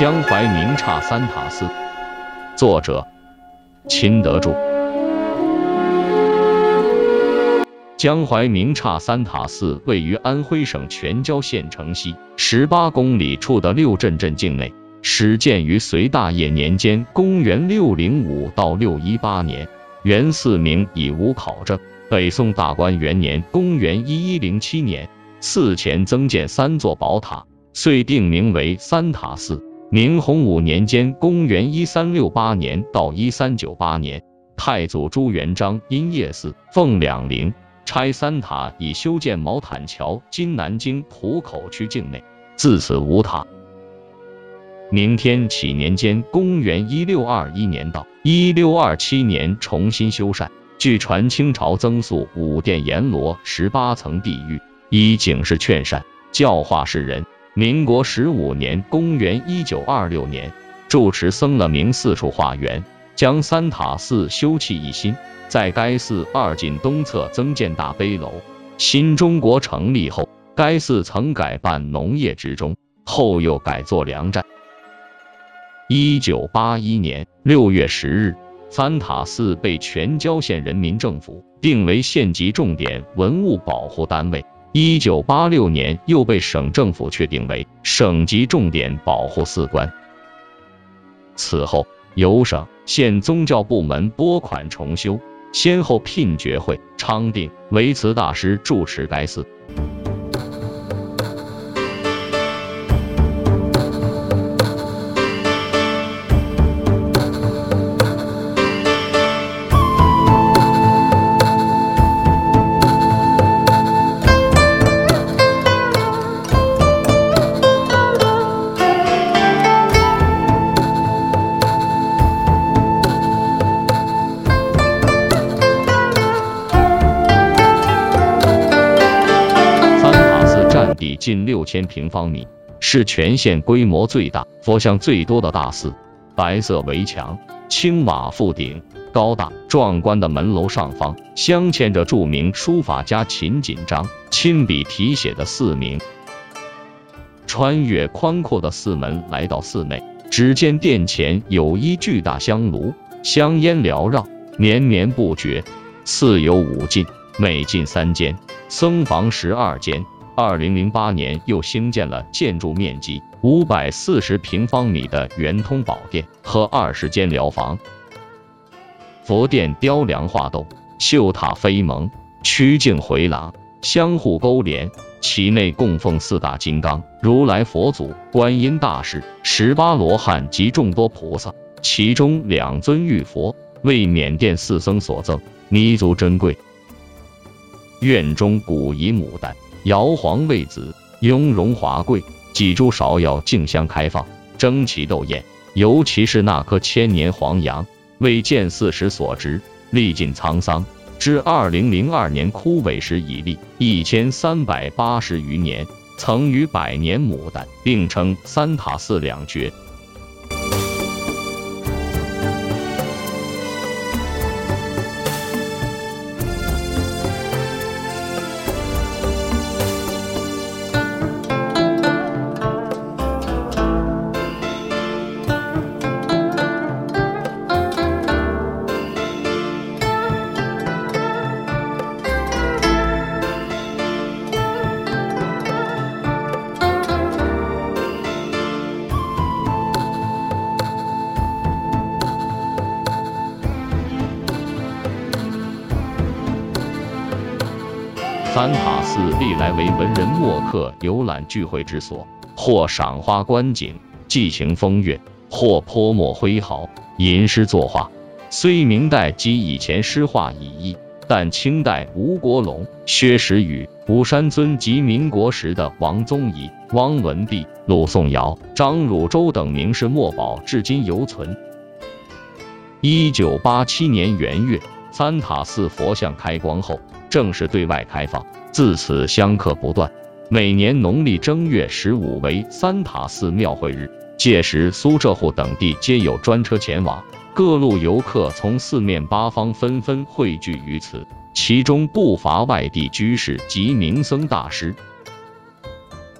江淮明刹三塔寺，作者秦德柱。江淮明刹三塔寺位于安徽省全椒县城西十八公里处的六镇镇境内，始建于隋大业年间（公元605到618年），原寺名已无考证。北宋大观元年（公元1107年），寺前增建三座宝塔，遂定名为三塔寺。明洪武年间（公元1368年到1398年），太祖朱元璋因夜祀奉两陵。拆三塔以修建毛坦桥，今南京浦口区境内，自此无塔。明天启年间（公元一六二一年到一六二七年）重新修缮。据传，清朝曾塑五殿阎罗十八层地狱，以警示劝善，教化世人。民国十五年（公元一九二六年），住持僧了明四处化缘，将三塔寺修葺一新。在该寺二进东侧增建大碑楼。新中国成立后，该寺曾改办农业职中，后又改作粮站。一九八一年六月十日，三塔寺被全椒县人民政府定为县级重点文物保护单位。一九八六年又被省政府确定为省级重点保护寺观。此后，由省县宗教部门拨款重修。先后聘爵会、昌定、维慈大师住持该寺。近六千平方米，是全县规模最大、佛像最多的大寺。白色围墙、青瓦覆顶，高大壮观的门楼上方镶嵌着著名书法家秦锦章亲笔题写的寺名。穿越宽阔的寺门来到寺内，只见殿前有一巨大香炉，香烟缭绕，绵绵不绝。寺有五进，每进三间，僧房十二间。二零零八年又兴建了建筑面积五百四十平方米的圆通宝殿和二十间疗房。佛殿雕梁画栋，秀塔飞蒙，曲径回廊，相互勾连。其内供奉四大金刚、如来佛祖、观音大士、十八罗汉及众多菩萨，其中两尊玉佛为缅甸寺僧所赠，弥足珍贵。院中古仪牡丹。瑶皇卫子，雍容华贵，几株芍药竞相开放，争奇斗艳。尤其是那棵千年黄杨，为建寺时所植，历尽沧桑，至二零零二年枯萎时已立一千三百八十余年，曾与百年牡丹并称三塔寺两绝。三塔寺历来为文人墨客游览聚会之所，或赏花观景、寄情风月，或泼墨挥毫、吟诗作画。虽明代及以前诗画已佚，但清代吴国龙、薛时雨、吴山尊及民国时的王宗仪、汪文弼、陆颂尧、张汝舟等名士墨宝至今犹存。一九八七年元月，三塔寺佛像开光后。正式对外开放，自此香客不断。每年农历正月十五为三塔寺庙会日，届时苏浙沪等地皆有专车前往，各路游客从四面八方纷纷汇聚于此，其中不乏外地居士及名僧大师。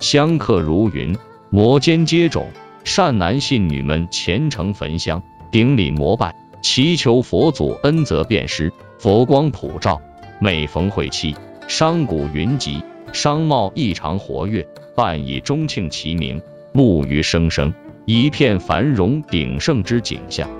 香客如云，摩肩接踵，善男信女们虔诚焚香，顶礼膜拜，祈求佛祖恩泽遍施，佛光普照。每逢会期，商贾云集，商贸异常活跃，伴以钟磬齐鸣，木鱼声声，一片繁荣鼎盛之景象。